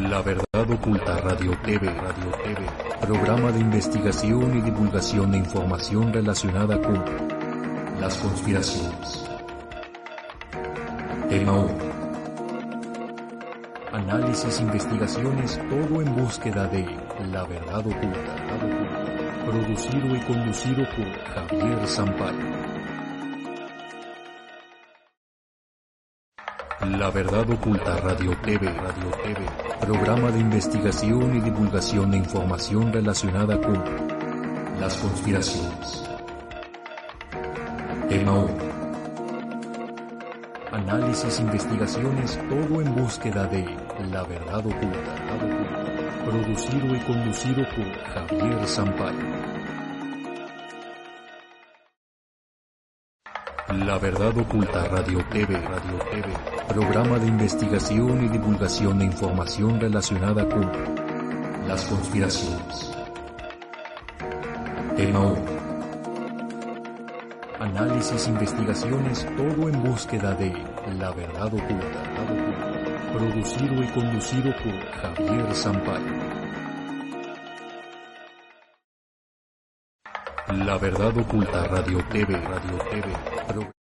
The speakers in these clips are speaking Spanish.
La Verdad Oculta Radio TV, Radio TV, programa de investigación y divulgación de información relacionada con las conspiraciones. Tema 1. Análisis, investigaciones, todo en búsqueda de la verdad oculta. Producido y conducido por Javier Zampal. La Verdad Oculta Radio TV, Radio TV, programa de investigación y divulgación de información relacionada con las conspiraciones. Tema 1. Análisis, investigaciones, todo en búsqueda de la verdad oculta. Producido y conducido por Javier Zampal. La Verdad Oculta Radio TV, Radio TV, programa de investigación y divulgación de información relacionada con las conspiraciones. Tema 1. Análisis, investigaciones, todo en búsqueda de la verdad oculta. Producido y conducido por Javier Zampal. La Verdad Oculta Radio TV, Radio TV.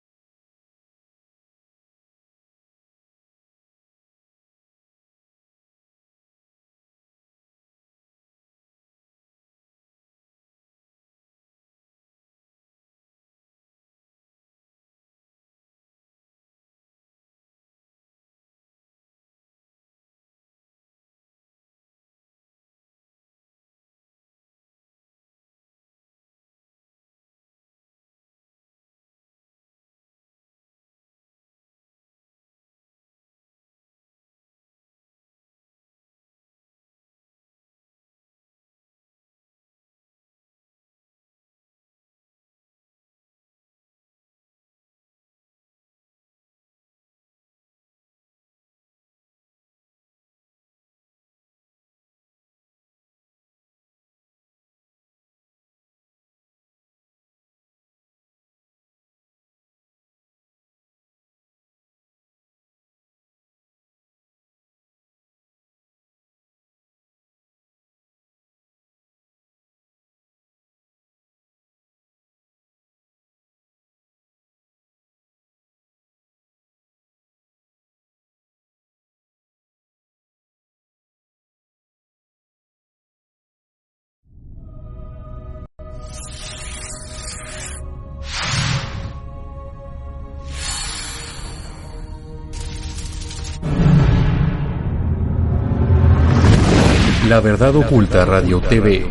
La Verdad Oculta Radio TV,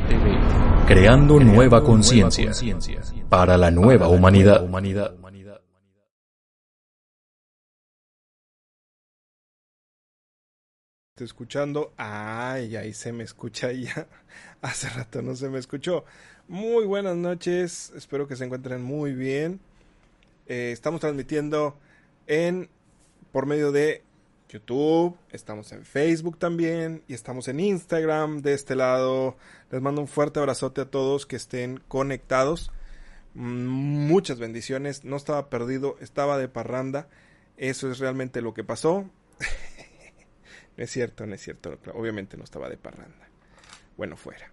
creando nueva conciencia para la nueva humanidad. Estoy escuchando. Ay, ahí se me escucha ya. Hace rato no se me escuchó. Muy buenas noches. Espero que se encuentren muy bien. Eh, estamos transmitiendo en por medio de YouTube, estamos en Facebook también y estamos en Instagram de este lado. Les mando un fuerte abrazote a todos que estén conectados. Muchas bendiciones. No estaba perdido, estaba de parranda. Eso es realmente lo que pasó. no es cierto, no es cierto. Obviamente no estaba de parranda. Bueno, fuera.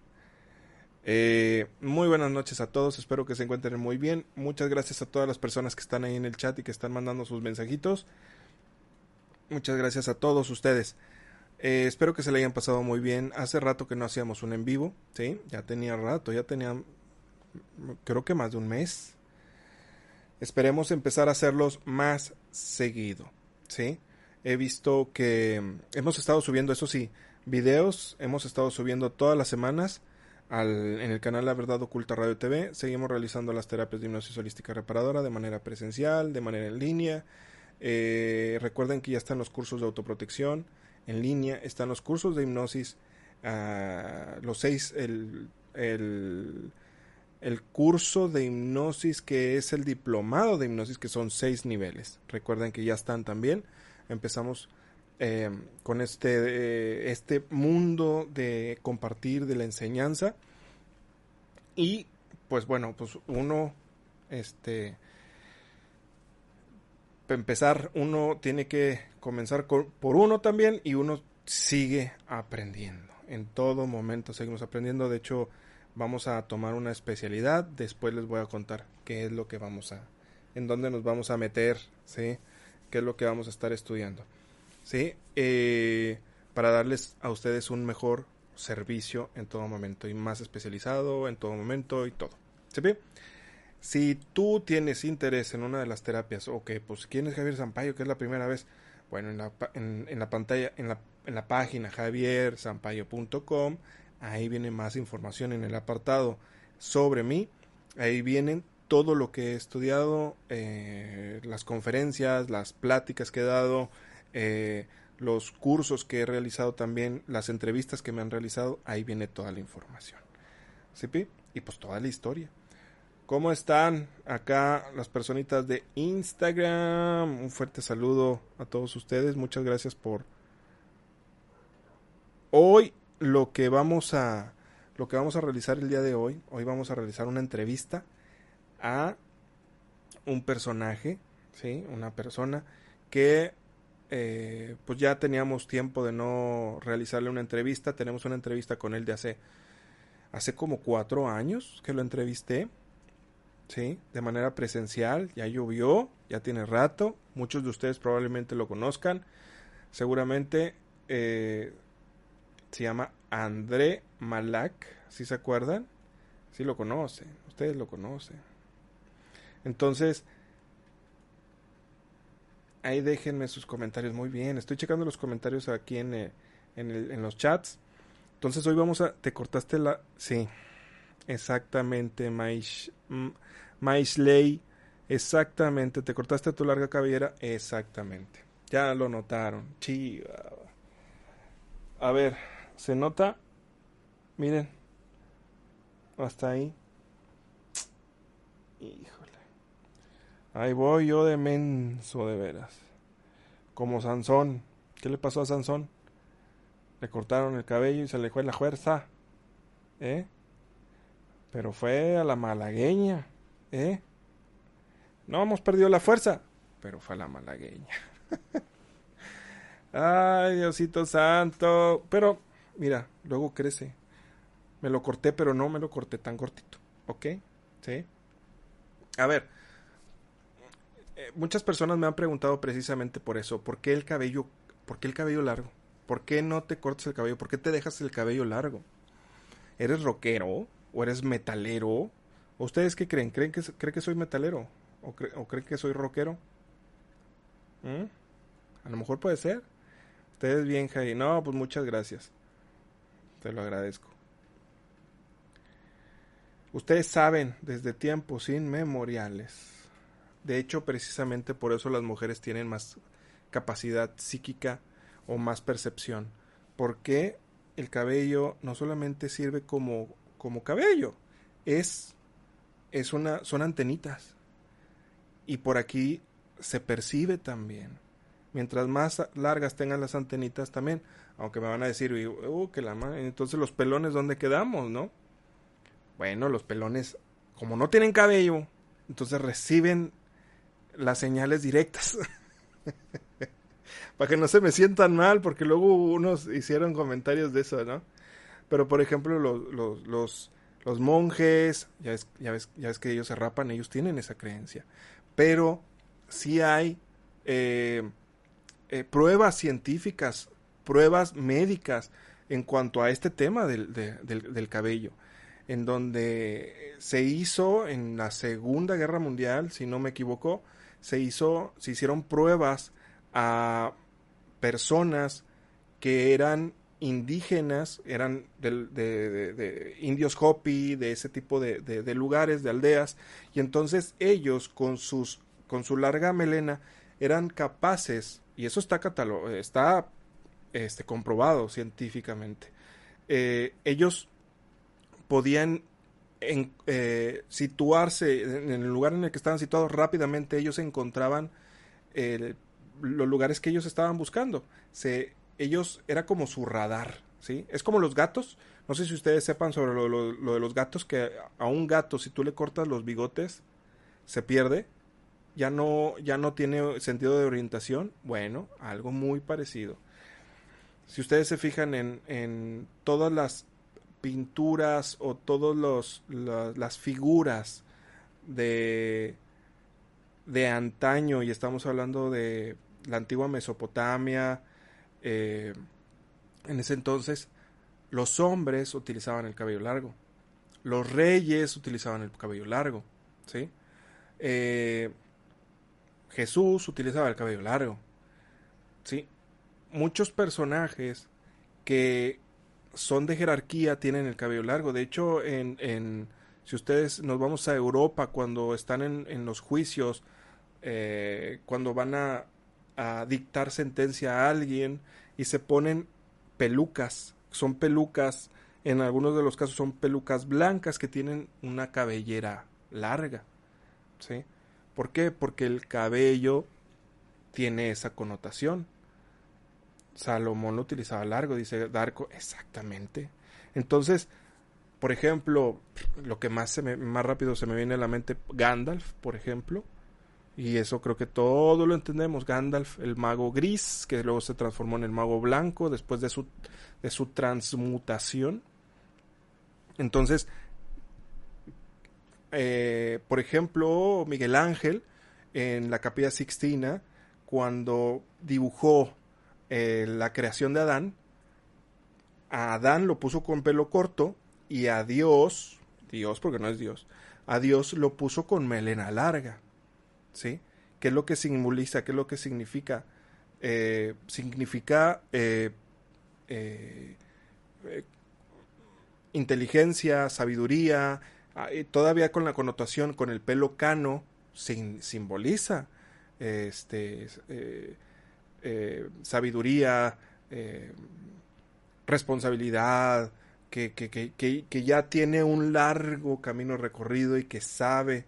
Eh, muy buenas noches a todos, espero que se encuentren muy bien. Muchas gracias a todas las personas que están ahí en el chat y que están mandando sus mensajitos. Muchas gracias a todos ustedes. Eh, espero que se le hayan pasado muy bien. Hace rato que no hacíamos un en vivo, ¿sí? Ya tenía rato, ya tenía creo que más de un mes. Esperemos empezar a hacerlos más seguido, ¿sí? He visto que hemos estado subiendo, eso sí, videos, hemos estado subiendo todas las semanas al, en el canal La Verdad Oculta Radio TV. Seguimos realizando las terapias de hipnosis holística reparadora de manera presencial, de manera en línea eh, recuerden que ya están los cursos de autoprotección en línea, están los cursos de hipnosis, uh, los seis, el, el, el, curso de hipnosis que es el diplomado de hipnosis, que son seis niveles. Recuerden que ya están también. Empezamos eh, con este, eh, este mundo de compartir, de la enseñanza. Y pues bueno, pues uno, este, empezar uno tiene que comenzar por uno también y uno sigue aprendiendo. En todo momento seguimos aprendiendo. De hecho, vamos a tomar una especialidad. Después les voy a contar qué es lo que vamos a, en dónde nos vamos a meter, ¿sí? Qué es lo que vamos a estar estudiando, ¿sí? Eh, para darles a ustedes un mejor servicio en todo momento y más especializado en todo momento y todo. ¿Sí? Si tú tienes interés en una de las terapias o que pues quién es Javier Zampayo, que es la primera vez, bueno, en la, en, la pantalla, en la, en la página javierzampayo.com, ahí viene más información en el apartado sobre mí, ahí vienen todo lo que he estudiado, eh, las conferencias, las pláticas que he dado, eh, los cursos que he realizado también, las entrevistas que me han realizado, ahí viene toda la información. ¿Sí, Y pues toda la historia. ¿Cómo están acá las personitas de Instagram? Un fuerte saludo a todos ustedes. Muchas gracias por hoy lo que vamos a lo que vamos a realizar el día de hoy. Hoy vamos a realizar una entrevista a un personaje, sí, una persona que eh, pues ya teníamos tiempo de no realizarle una entrevista. Tenemos una entrevista con él de hace hace como cuatro años que lo entrevisté ¿sí? De manera presencial, ya llovió, ya tiene rato, muchos de ustedes probablemente lo conozcan, seguramente eh, se llama André Malak, si se acuerdan? Si lo conocen, ustedes lo conocen. Entonces, ahí déjenme sus comentarios, muy bien, estoy checando los comentarios aquí en, eh, en los chats. Entonces hoy vamos a... ¿Te cortaste la...? Sí, exactamente, Maish, Maisley, exactamente. ¿Te cortaste tu larga cabellera? Exactamente. Ya lo notaron. Chiva. A ver, ¿se nota? Miren. Hasta ahí. Híjole. Ahí voy yo de menso, de veras. Como Sansón. ¿Qué le pasó a Sansón? Le cortaron el cabello y se le fue la fuerza. ¿Eh? Pero fue a la malagueña. ¿Eh? No hemos perdido la fuerza, pero fue la malagueña. Ay, Diosito Santo. Pero, mira, luego crece. Me lo corté, pero no me lo corté tan cortito. ¿Ok? ¿Sí? A ver. Eh, muchas personas me han preguntado precisamente por eso. ¿Por qué el cabello, por qué el cabello largo? ¿Por qué no te cortas el cabello? ¿Por qué te dejas el cabello largo? ¿Eres rockero? ¿O eres metalero? ¿Ustedes qué creen? ¿Creen que, que soy metalero? ¿O, creen que soy rockero? ¿Mm? A lo mejor puede ser. Ustedes bien, Jai. No, pues muchas gracias. Te lo agradezco. Ustedes saben desde tiempos inmemoriales. De hecho, precisamente por eso las mujeres tienen más capacidad psíquica o más percepción. Porque el cabello no solamente sirve como, como cabello, es es una, son antenitas. Y por aquí se percibe también. Mientras más largas tengan las antenitas también, aunque me van a decir, uh, que la entonces los pelones, ¿dónde quedamos, no? Bueno, los pelones, como no tienen cabello, entonces reciben las señales directas. Para que no se me sientan mal, porque luego unos hicieron comentarios de eso, ¿no? Pero por ejemplo, los, los, los, los monjes, ya ves, ya ves, ya que ellos se rapan, ellos tienen esa creencia. Pero sí hay eh, eh, pruebas científicas, pruebas médicas en cuanto a este tema del, del, cabello, en donde se hizo en la Segunda Guerra Mundial, si no me equivoco, se hizo, se hicieron pruebas a personas que eran indígenas, eran de, indios Hopi, de ese tipo de, lugares, de aldeas, y entonces ellos con, sus, con su larga melena eran capaces, y eso está, está este, comprobado científicamente, eh, ellos podían eh, situarse en el lugar en el que estaban situados rápidamente, ellos encontraban los lugares que ellos estaban buscando. Se ellos era como su radar, ¿sí? Es como los gatos. No sé si ustedes sepan sobre lo, de los gatos, que a un gato si tú le cortas los bigotes, se pierde, ya no, ya no tiene sentido de orientación. Bueno, algo muy parecido. si ustedes se fijan en, en todas las pinturas o todas los, las figuras de, de antaño, y estamos hablando de la antigua Mesopotamia, eh, en ese entonces los hombres utilizaban el cabello largo, los reyes utilizaban el cabello largo, ¿sí? Eh, Jesús utilizaba el cabello largo, ¿sí? Muchos personajes que son de jerarquía tienen el cabello largo. De hecho, en, en si ustedes nos vamos a Europa cuando están en, en los juicios, eh, cuando van a, a, dictar sentencia a alguien y se ponen pelucas, son pelucas, en algunos de los casos son pelucas blancas que tienen una cabellera larga. ¿Sí? ¿Por qué? Porque el cabello tiene esa connotación. Salomón lo utilizaba largo, dice Darko, exactamente. Entonces, por ejemplo, lo que más, se me, más rápido se me viene a la mente, Gandalf, por ejemplo, y eso creo que todo lo entendemos, Gandalf, el mago gris, que luego se transformó en el mago blanco después de su, de su transmutación. Entonces, eh, por ejemplo, Miguel Ángel, en la capilla Sixtina, cuando dibujó eh, la creación de Adán, a Adán lo puso con pelo corto y a Dios, Dios porque no es Dios, a Dios lo puso con melena larga. ¿Sí? ¿Qué es lo que simboliza? ¿Qué es lo que significa? Eh, significa eh, eh, inteligencia, sabiduría, ah, todavía con la connotación con el pelo cano, simboliza este, sabiduría, responsabilidad, que, que, que, que, ya tiene un largo camino recorrido y que sabe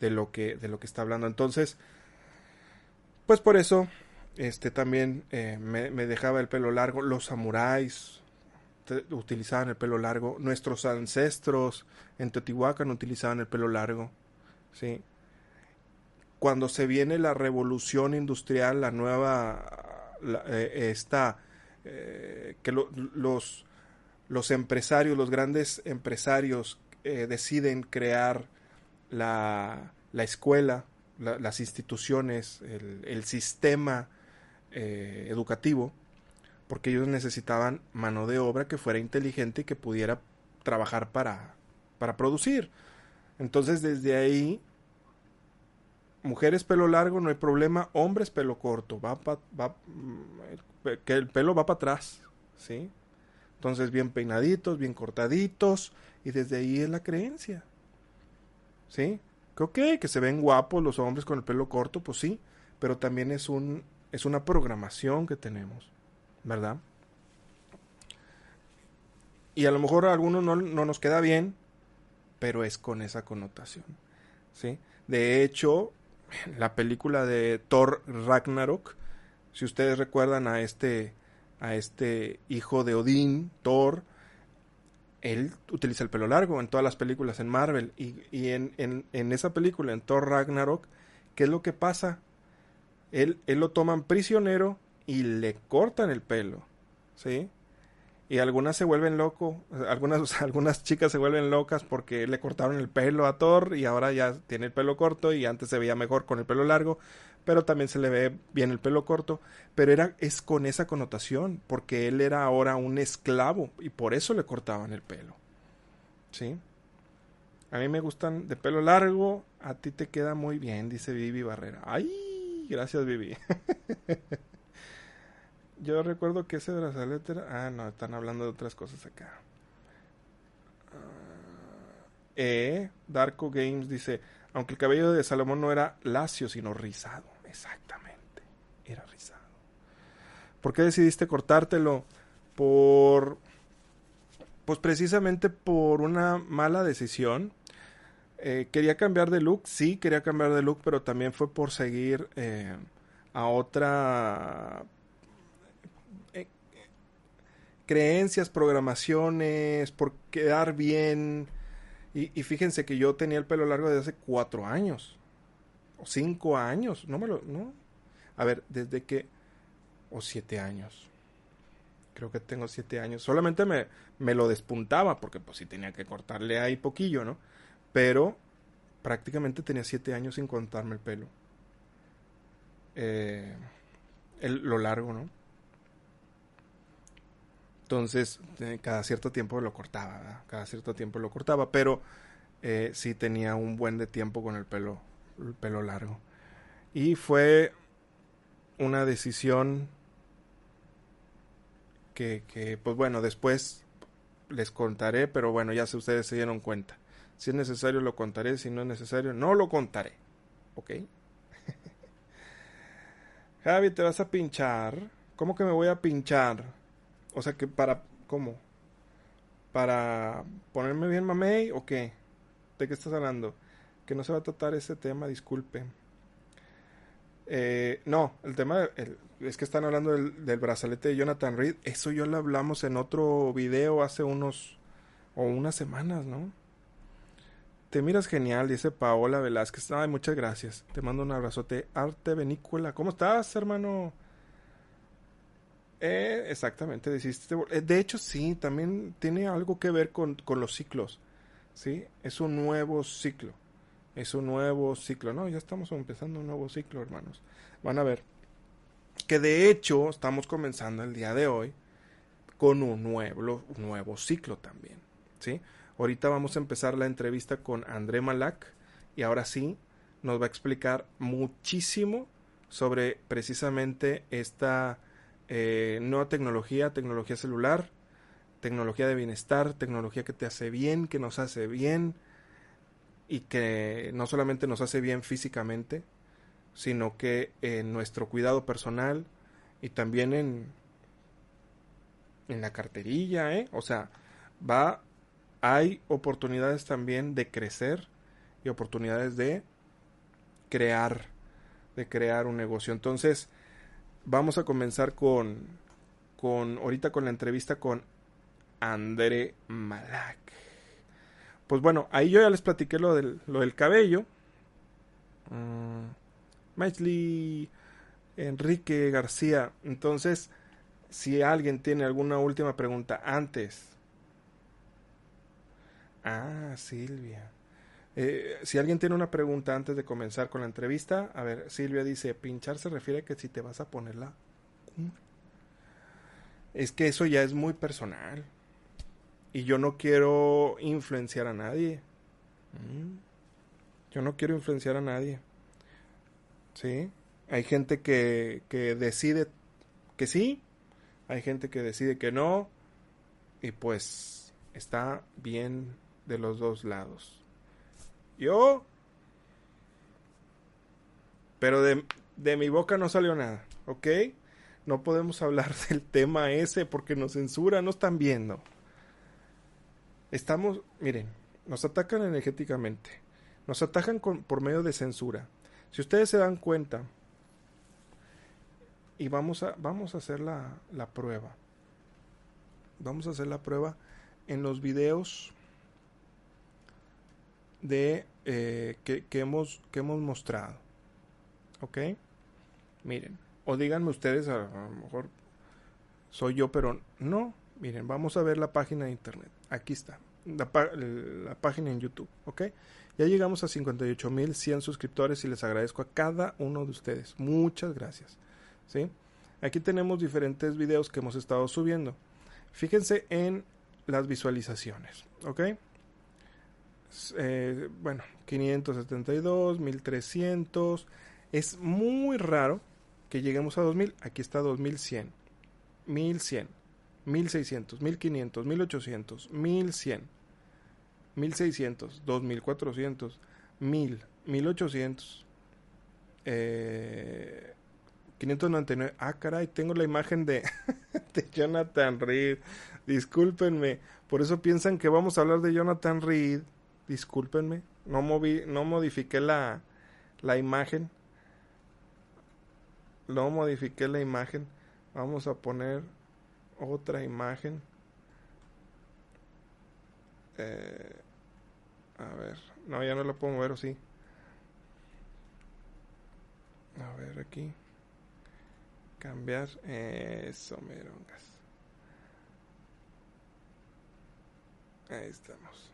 de lo que, de lo que está hablando. Entonces, pues por eso, este también eh, me, dejaba el pelo largo. Los samuráis utilizaban el pelo largo. Nuestros ancestros en Teotihuacán utilizaban el pelo largo. Sí cuando se viene la revolución industrial, la nueva, la, eh, esta, eh, que lo, los, los empresarios, los grandes empresarios deciden crear la, la escuela, la, las instituciones, el, sistema eh, educativo, porque ellos necesitaban mano de obra que fuera inteligente y que pudiera trabajar para, para producir. Entonces desde ahí mujeres pelo largo no hay problema, hombres pelo corto, va, pa, va mm, que el pelo va para atrás, ¿sí? Entonces bien peinaditos, bien cortaditos y desde ahí es la creencia. ¿Sí? Que ok, que se ven guapos los hombres con el pelo corto, pues sí, pero también es un es una programación que tenemos, ¿verdad? Y a lo mejor a algunos no, no nos queda bien, pero es con esa connotación, ¿sí? De hecho, la película de Thor Ragnarok, si ustedes recuerdan a este a este hijo de Odín, Thor, él utiliza el pelo largo en todas las películas en Marvel y, y en, en, en, esa película, en Thor Ragnarok, ¿qué es lo que pasa? Él, él lo toman prisionero y le cortan el pelo, ¿sí? y algunas se vuelven locos, algunas, algunas chicas se vuelven locas porque le cortaron el pelo a Thor y ahora ya tiene el pelo corto y antes se veía mejor con el pelo largo, pero también se le ve bien el pelo corto, pero era es con esa connotación, porque él era ahora un esclavo y por eso le cortaban el pelo. ¿Sí? A mí me gustan de pelo largo, a ti te queda muy bien, dice Vivi Barrera. Ay, gracias Vivi. Yo recuerdo que ese brazalete era... Ah, no, están hablando de otras cosas acá. Uh, eh, Darko Games dice, aunque el cabello de Salomón no era lacio, sino rizado. Exactamente, era rizado. ¿Por qué decidiste cortártelo? Por... Pues precisamente por una mala decisión. Eh, quería cambiar de look, sí, quería cambiar de look, pero también fue por seguir eh, a otra creencias, programaciones, por quedar bien. Y, y, fíjense que yo tenía el pelo largo desde hace cuatro años. O cinco años. No me lo. No. A ver, desde que. O siete años. creo que tengo siete años. Solamente me, me lo despuntaba porque pues sí tenía que cortarle ahí poquillo, ¿no? Pero prácticamente tenía siete años sin cortarme el pelo. Eh, el, lo largo, ¿no? Entonces, eh, cada cierto tiempo lo cortaba, cada cierto tiempo lo cortaba, pero eh, sí tenía un buen de tiempo con el pelo, el pelo largo. Y fue una decisión que, que, pues bueno, después les contaré, pero bueno, ya si ustedes se dieron cuenta. Si es necesario lo contaré, si no es necesario no lo contaré. ¿Ok? Javi, ¿te vas a pinchar? ¿Cómo que me voy a pinchar? O sea que para... ¿Cómo? ¿Para ponerme bien mamey o qué? ¿De qué estás hablando? Que no se va a tratar ese tema, disculpe. Eh, no, el tema es que están hablando del, brazalete de Jonathan Reed. Eso yo lo hablamos en otro video hace unos o unas semanas, ¿no? Te miras genial, dice Paola Velázquez. Ay, muchas gracias. Te mando un abrazote. Arte Benícola. ¿Cómo estás, hermano? Eh, exactamente, deciste. Eh, de hecho, sí, también tiene algo que ver con, con los ciclos. ¿Sí? Es un nuevo ciclo. Es un nuevo ciclo. No, ya estamos empezando un nuevo ciclo, hermanos. Van a ver. Que de hecho, estamos comenzando el día de hoy con un nuevo, nuevo ciclo también. ¿Sí? Ahorita vamos a empezar la entrevista con André Malak y ahora sí nos va a explicar muchísimo sobre precisamente esta eh, nueva tecnología, tecnología celular, tecnología de bienestar, tecnología que te hace bien, que nos hace bien y que no solamente nos hace bien físicamente, sino que en nuestro cuidado personal y también en en la carterilla, ¿eh? O sea, va hay oportunidades también de crecer y oportunidades de crear, de crear un negocio. Entonces, vamos a comenzar con, con ahorita con la entrevista con André Malak. Pues bueno, ahí yo ya les platiqué lo del, lo del cabello. Uh, Enrique García. Entonces, si alguien tiene alguna última pregunta antes Ah, Silvia. Eh, si alguien tiene una pregunta antes de comenzar con la entrevista, a ver, Silvia dice, pinchar se refiere a que si te vas a ponerla... Es que eso ya es muy personal. Y yo no quiero influenciar a nadie. Mm. Yo no quiero influenciar a nadie. ¿Sí? Hay gente que, que decide que sí. Hay gente que decide que no. Y pues está bien de los dos lados. Yo... Pero de, de mi boca no salió nada, ¿ok? No podemos hablar del tema ese porque nos censura, no están viendo. Estamos, miren, nos atacan energéticamente, nos atacan por medio de censura. Si ustedes se dan cuenta, y vamos a, vamos a hacer la, la prueba, vamos a hacer la prueba en los videos de eh, que, hemos, que hemos mostrado. ¿Ok? Miren, o díganme ustedes, a, lo mejor soy yo, pero no. Miren, vamos a ver la página de internet. Aquí está, la, página en YouTube. ¿Ok? Ya llegamos a 58.100 suscriptores y les agradezco a cada uno de ustedes. Muchas gracias. ¿Sí? Aquí tenemos diferentes videos que hemos estado subiendo. Fíjense en las visualizaciones. ¿Ok? eh, bueno, 572, 1300. Es muy raro que lleguemos a 2000. Aquí está 2100, 1100, 1600, 1500, 1800, 1100, 1600, 2400, 1000, 1800. Eh, 599. Ah, caray, tengo la imagen de, de Jonathan Reed. Discúlpenme. Por eso piensan que vamos a hablar de Jonathan Reed discúlpenme, no moví, no modifiqué la, la imagen. No modifiqué la imagen. Vamos a poner otra imagen. Eh, a ver. No, ya no la puedo mover, ¿o sí? A ver, aquí. Cambiar. Eso, merongas. Ahí estamos.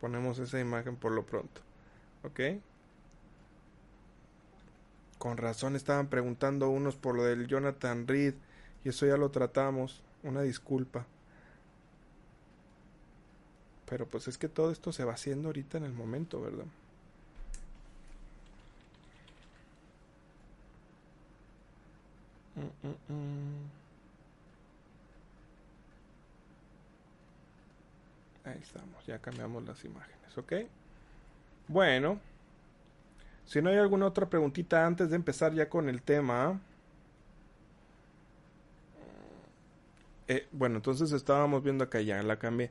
Ponemos esa imagen por lo pronto. ¿Ok? Con razón estaban preguntando unos por lo del Jonathan Reed. Y eso ya lo tratamos. Una disculpa. Pero pues es que todo esto se va haciendo ahorita en el momento, ¿verdad? Mm, mm, mm. Ahí estamos, ya cambiamos las imágenes, ¿ok? Bueno, si no hay alguna otra preguntita antes de empezar ya con el tema. Eh, bueno, entonces estábamos viendo acá ya, la cambié.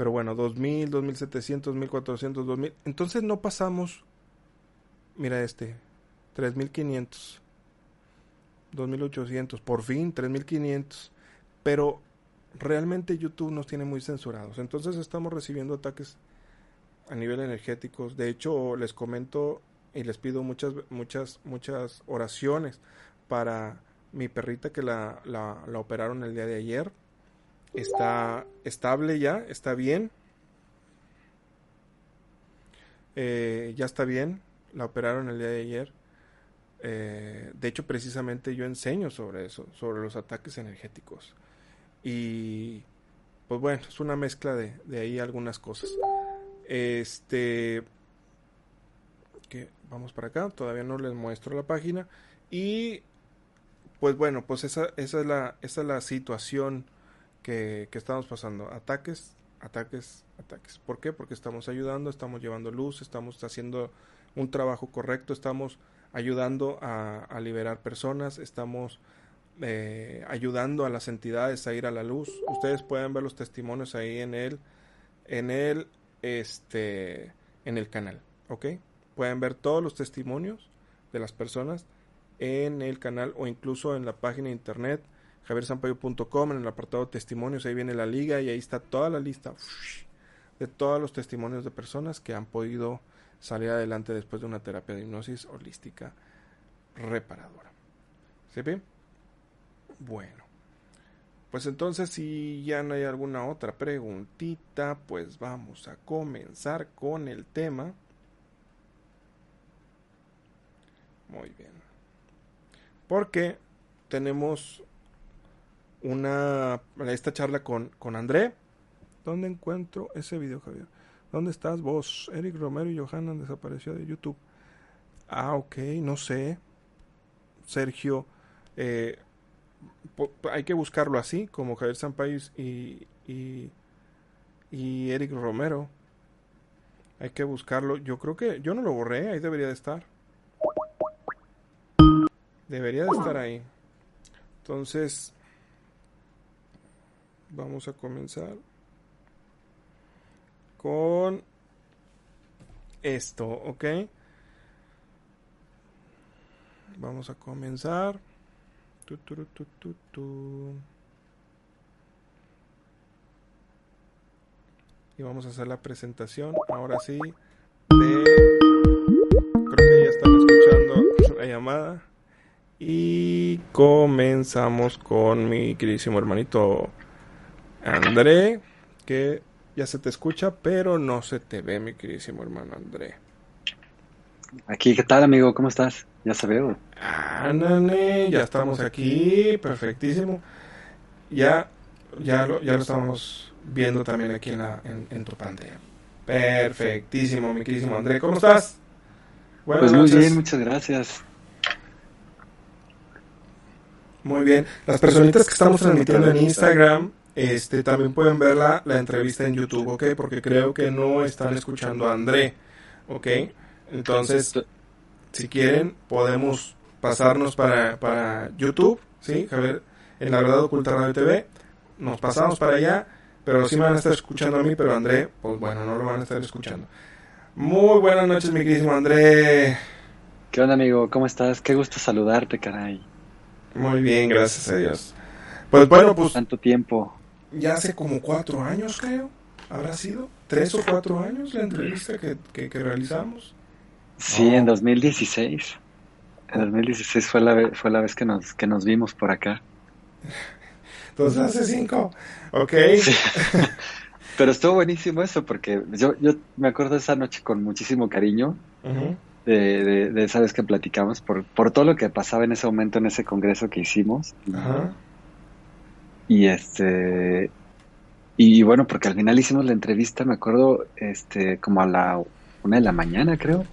Pero bueno, 2000, 2700, 1400, 2000. Entonces no pasamos. Mira este, 3500. 2800, por fin 3500. Pero realmente YouTube nos tiene muy censurados. Entonces estamos recibiendo ataques a nivel energéticos. De hecho, les comento y les pido muchas, muchas, muchas oraciones para mi perrita que la, la, operaron el día de ayer. Está estable ya, está bien. Eh, ya está bien, la operaron el día de ayer. Eh, de hecho, precisamente yo enseño sobre eso, sobre los ataques energéticos. Y pues bueno, es una mezcla de, de ahí algunas cosas. Este que vamos para acá, todavía no les muestro la página y pues bueno, pues esa, esa es la esa es la situación que, estamos pasando, ataques, ataques, ataques. ¿Por qué? Porque estamos ayudando, estamos llevando luz, estamos haciendo un trabajo correcto, estamos ayudando a, a liberar personas, estamos eh, ayudando a las entidades a ir a la luz. Ustedes pueden ver los testimonios ahí en el, en el, este, en el canal, ¿ok? Pueden ver todos los testimonios de las personas en el canal o incluso en la página de internet javiersampayo.com en el apartado testimonios, ahí viene la liga y ahí está toda la lista de todos los testimonios de personas que han podido salir adelante después de una terapia de hipnosis holística reparadora. ¿Sí? Bueno, pues entonces si ya no hay alguna otra preguntita, pues vamos a comenzar con el tema. Muy bien. Porque tenemos una esta charla con, con André. ¿Dónde encuentro ese video, Javier? ¿Dónde estás vos? Eric Romero y Johanna desapareció de YouTube. Ah, ok, no sé. Sergio, eh, hay que buscarlo así, como Javier Sampais y, y, y Eric Romero. Hay que buscarlo. Yo creo que yo no lo borré, ahí debería de estar. Debería de estar ahí. Entonces, vamos a comenzar con esto, ¿ok? Vamos a comenzar. Y vamos a hacer la presentación, ahora sí, de... Creo que ya están escuchando la llamada. Y comenzamos con mi queridísimo hermanito André, que ya se te escucha, pero no se te ve, mi queridísimo hermano André. Aquí, ¿qué tal, amigo? ¿Cómo estás? Ya se veo. Ándale, ya estamos aquí, perfectísimo. Ya, ya lo, ya lo estamos viendo también aquí en, la, en, tu pantalla. Perfectísimo, mi queridísimo André. ¿Cómo estás? pues muy bien, muchas gracias. Muy bien. Las personitas que estamos transmitiendo en Instagram, este, también pueden ver la, la entrevista en YouTube, ¿ok? Porque creo que no están escuchando a André, ¿ok? Entonces, si quieren, podemos pasarnos para, para YouTube, ¿sí? Javier, en la verdad oculta radio TV, nos pasamos para allá, pero sí me van a estar escuchando a mí, pero André, pues bueno, no lo van a estar escuchando. Muy buenas noches, mi querido André. ¿Qué onda, amigo? ¿Cómo estás? Qué gusto saludarte, caray. Muy bien, gracias a Dios. Pues bueno, pues... Tanto tiempo. Ya hace como cuatro años, creo, habrá sido. Tres o cuatro años la entrevista que, que, que realizamos. Sí, en 2016. En 2016 fue la, vez, fue la vez que nos, que nos vimos por acá. Dos hace cinco. Ok. Pero estuvo buenísimo eso, porque yo, yo me acuerdo de esa noche con muchísimo cariño. de, de, esa vez que platicamos, por, por todo lo que pasaba en ese momento en ese congreso que hicimos. Ajá. Y este, y bueno, porque al final hicimos la entrevista, me acuerdo, este, como a la una de la mañana, creo.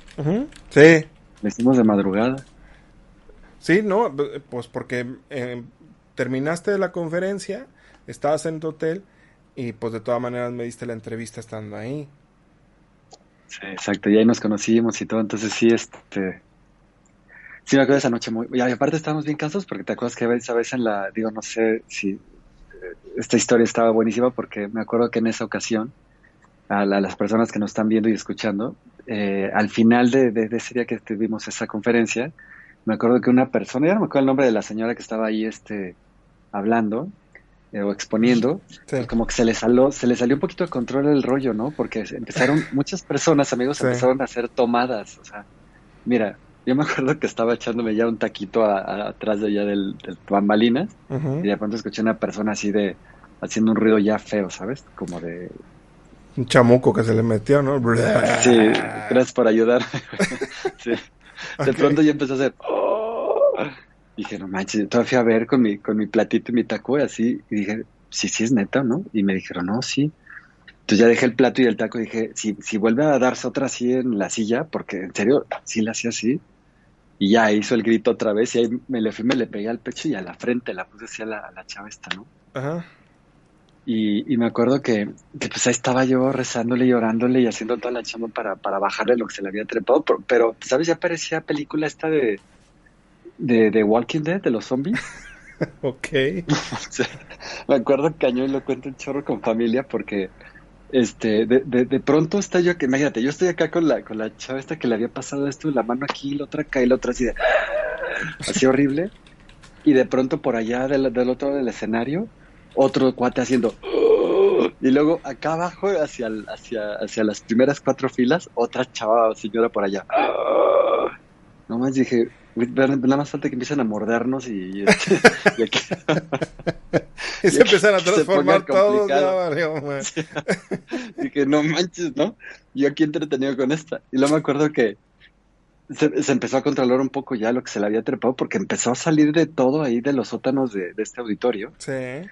Sí. La hicimos de madrugada. Sí, no, pues porque eh, terminaste la conferencia, estabas en tu hotel y pues de todas maneras me diste la entrevista estando ahí. Sí, exacto, y ahí nos conocimos y todo, entonces sí, este... Sí, me acuerdo de esa noche muy... Y aparte estábamos bien cansados porque te acuerdas que esa vez en la... Digo, no sé si... Esta historia estaba buenísima porque me acuerdo que en esa ocasión a, las personas que nos están viendo y escuchando, eh, al final de, de, ese día que tuvimos esa conferencia, me acuerdo que una persona, ya no me acuerdo el nombre de la señora que estaba ahí este, hablando eh, o exponiendo, pues como que se le, salió, se le salió un poquito de control el rollo, ¿no? Porque empezaron, muchas personas, amigos, empezaron a hacer tomadas, o sea, mira, yo me acuerdo que estaba echándome ya un taquito atrás de allá del, del bambalinas y de pronto escuché una persona así de haciendo un ruido ya feo, ¿sabes? Como de un chamuco que se le metió, ¿no? Sí, gracias por ayudar. sí. De pronto ya empezó a hacer. Oh". Dije, no manches, todavía fui a ver con mi, con mi platito y mi taco y así. Y dije, sí, sí es neta, ¿no? Y me dijeron, no, sí. Entonces ya dejé el plato y el taco y dije, si, si vuelve a darse otra así en la silla, porque en serio, sí la hacía así. Y ya hizo el grito otra vez y ahí me le fui, me le pegué al pecho y a la frente la puse así a la, a la chava esta, ¿no? Ajá. Y, me acuerdo que, pues ahí estaba yo rezándole y orándole y haciendo toda la chamba para, para bajarle lo que se le había trepado. Pero, ¿sabes? Ya parecía película esta de, de, Walking Dead, de los zombies. ok. me acuerdo que y lo cuento un chorro con familia porque este de, de, pronto está yo que imagínate yo estoy acá con la con la chava esta que le había pasado esto la mano aquí la otra acá y la otra así de así horrible y de pronto por allá del, del otro lado del escenario otro cuate haciendo y luego acá abajo hacia hacia hacia las primeras cuatro filas otra chava señora por allá no más dije nada más falta que empiecen a mordernos y, este, y, aquí, y se empiezan a transformar todos dije no manches no yo aquí entretenido con esta y luego me acuerdo que se, se, empezó a controlar un poco ya lo que se le había trepado porque empezó a salir de todo ahí de los sótanos de, de este auditorio. Sí.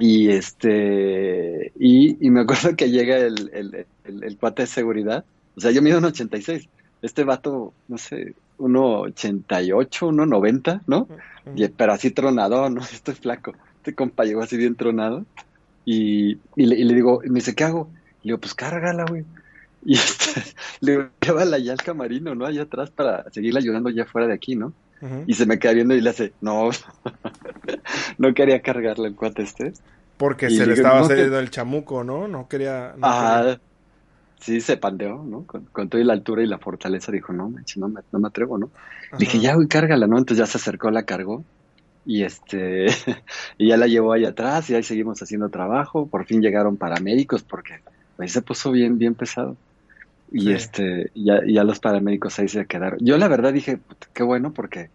Y este, y, y me acuerdo que llega el, el, el, cuate de seguridad. O sea, yo mido un 86. Este vato, no sé, 1,88, 1,90, ¿no? y, pero así tronado, ¿no? Estoy flaco. Este compa llegó así bien tronado. Y, y, le, y le digo, me dice, ¿qué hago? Le digo, pues cárgala, güey. Y este, le digo, llévala ya al camarino, ¿no? Allá atrás para seguirle ayudando ya fuera de aquí, ¿no? Y se me queda viendo y le hace, no, no quería cargarle el cuate este. Porque se le estaba saliendo el chamuco, ¿no? No quería... ah, sí, se pandeó, ¿no? Con, toda la altura y la fortaleza dijo, no, no me, no me atrevo, ¿no? dije, ya, güey, cárgala, ¿no? Entonces ya se acercó, la cargó y este y ya la llevó ahí atrás y ahí seguimos haciendo trabajo por fin llegaron paramédicos porque ahí se puso bien bien pesado y este ya, ya los paramédicos ahí se quedaron. Yo la verdad dije, qué bueno porque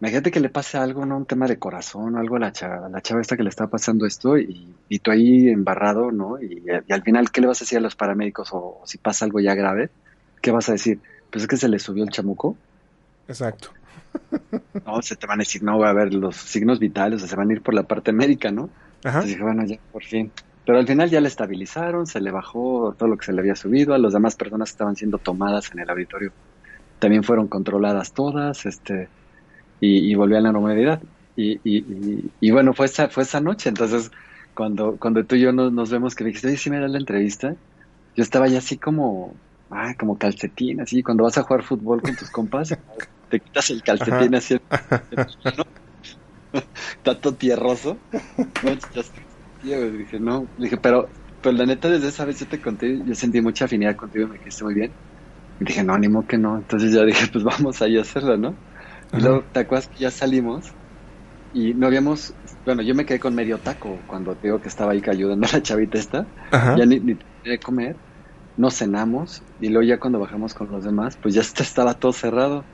imagínate que le pase algo, ¿no? Un tema de corazón o algo a la chava, la chava esta que le está pasando esto y, y tú ahí embarrado, ¿no? Y, al final, ¿qué le vas a decir a los paramédicos o, si pasa algo ya grave? ¿Qué vas a decir? Pues es que se le subió el chamuco. Exacto. No, se te van a decir, no, a ver, los signos vitales, o se van a ir por la parte médica, ¿no? Ajá. Entonces dije, bueno, ya, por fin. Pero al final ya le estabilizaron, se le bajó todo lo que se le había subido, a las demás personas que estaban siendo tomadas en el auditorio también fueron controladas todas, este, y, y volvió a la normalidad. Y, y, y, bueno, fue esa, fue esa noche, entonces cuando, cuando tú y yo nos, vemos que me dijiste, oye, sí me da la entrevista, yo estaba ya así como, ah, como calcetín, así, cuando vas a jugar fútbol con tus compas, te quitas el calcetín así, ¿no? Tanto tierroso, dije, no, dije, pero, pero la neta desde esa vez yo te conté, yo sentí mucha afinidad contigo, me dijiste muy bien. Y dije, no, ánimo que no. Entonces ya dije, pues vamos ahí a hacerlo, ¿no? Y luego, ¿te acuerdas que ya salimos? Y no habíamos, bueno, yo me quedé con medio taco cuando te digo que estaba ahí ayudando a la chavita esta. Ya ni, ni de comer, no cenamos. Y luego ya cuando bajamos con los demás, pues ya estaba todo cerrado.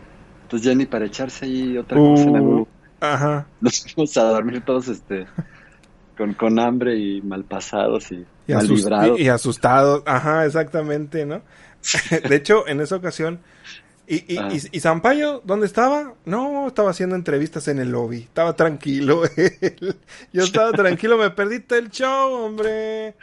Entonces ya ni para echarse ahí otra cosa en el uh. Ajá. Nos fuimos a dormir todos este con, con hambre y mal pasados y, mal librados. Y, asustados, ajá, exactamente, ¿no? de hecho, en esa ocasión, ¿y, y, ah. y, Zampayo dónde estaba? No, estaba haciendo entrevistas en el lobby, estaba tranquilo. Yo estaba tranquilo, me perdiste el show, hombre.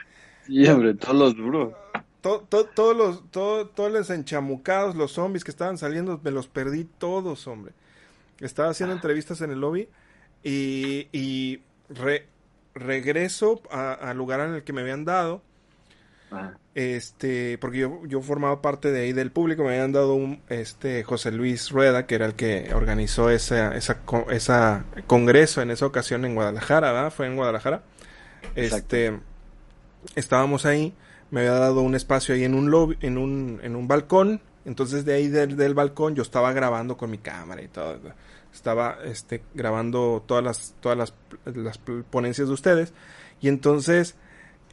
Sí, hombre, todos los duros. todos los, todos los enchamucados, los zombies que estaban saliendo, me los perdí todos, hombre. Estaba haciendo entrevistas en el lobby y, y regreso al lugar en el que me habían dado. Este, porque yo, yo formaba parte de ahí del público, me habían dado un este José Luis Rueda, que era el que organizó esa, esa, esa congreso en esa ocasión en Guadalajara, ¿verdad? Fue en Guadalajara. Este, estábamos ahí, me había dado un espacio ahí en un lobby, en un, en un balcón, entonces de ahí del, del balcón yo estaba grabando con mi cámara y todo estaba este, grabando todas las, todas las, las ponencias de ustedes. Y entonces,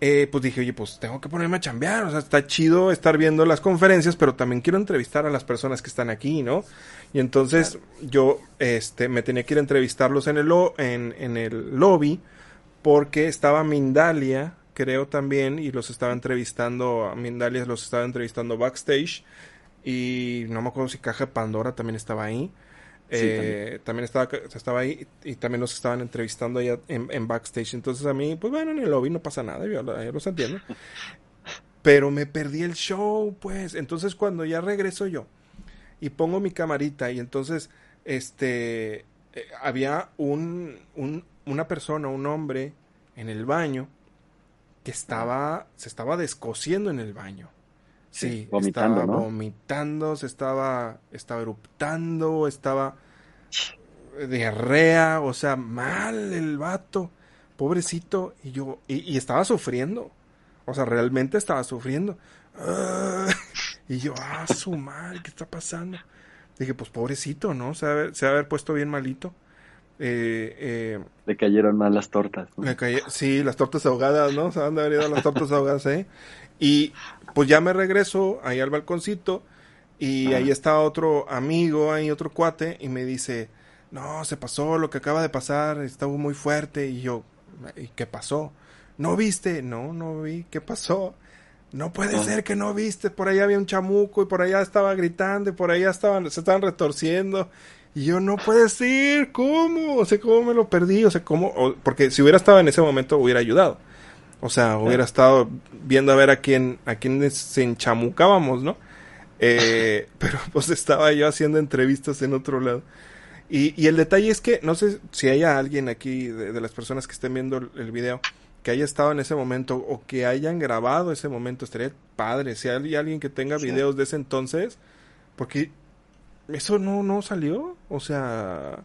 eh, pues dije, oye, pues tengo que ponerme a chambear. O sea, está chido estar viendo las conferencias, pero también quiero entrevistar a las personas que están aquí, ¿no? Y entonces yo este, me tenía que ir a entrevistarlos en el, en, en el lobby porque estaba Mindalia, creo también, y los estaba entrevistando, a Mindalia los estaba entrevistando backstage. Y no me acuerdo si Caja Pandora también estaba ahí. Eh, también. estaba, estaba ahí y también los estaban entrevistando allá en, backstage. Entonces a mí, pues bueno, en el lobby no pasa nada, yo, los entiendo. Pero me perdí el show, pues. Entonces cuando ya regreso yo y pongo mi camarita y entonces, este, eh, había un, un, una persona, un hombre en el baño que estaba, se estaba descosiendo en el baño. Sí, vomitando, estaba vomitando, se estaba, estaba eruptando, estaba diarrea, o sea, mal el vato, pobrecito, y yo, y, estaba sufriendo, o sea, realmente estaba sufriendo. y yo, ah, su mal, ¿qué está pasando? Dije, pues pobrecito, ¿no? Se va a haber, puesto bien malito. Eh, eh, le cayeron mal las tortas. sí, las tortas ahogadas, ¿no? Se van a haber ido las tortas ahogadas, ¿eh? Y pues ya me regreso ahí al balconcito y ahí está otro amigo, ahí otro cuate y me dice, no, se pasó lo que acaba de pasar, estaba muy fuerte y yo, ¿y qué pasó? ¿No viste? No, no vi, ¿qué pasó? No puede ser que no viste, por allá había un chamuco y por allá estaba gritando y por allá estaban, se estaban retorciendo. Y yo, no puede ser, ¿cómo? O sea, ¿cómo me lo perdí? O sea, ¿cómo? porque si hubiera estado en ese momento hubiera ayudado. O sea, hubiera estado viendo a ver a quién, a quién se enchamucábamos, ¿no? Eh, pero pues estaba yo haciendo entrevistas en otro lado. Y, y, el detalle es que no sé si haya alguien aquí de, las personas que estén viendo el, video que haya estado en ese momento o que hayan grabado ese momento. Estaría padre. Si hay alguien que tenga videos de ese entonces, porque eso no, no salió. O sea,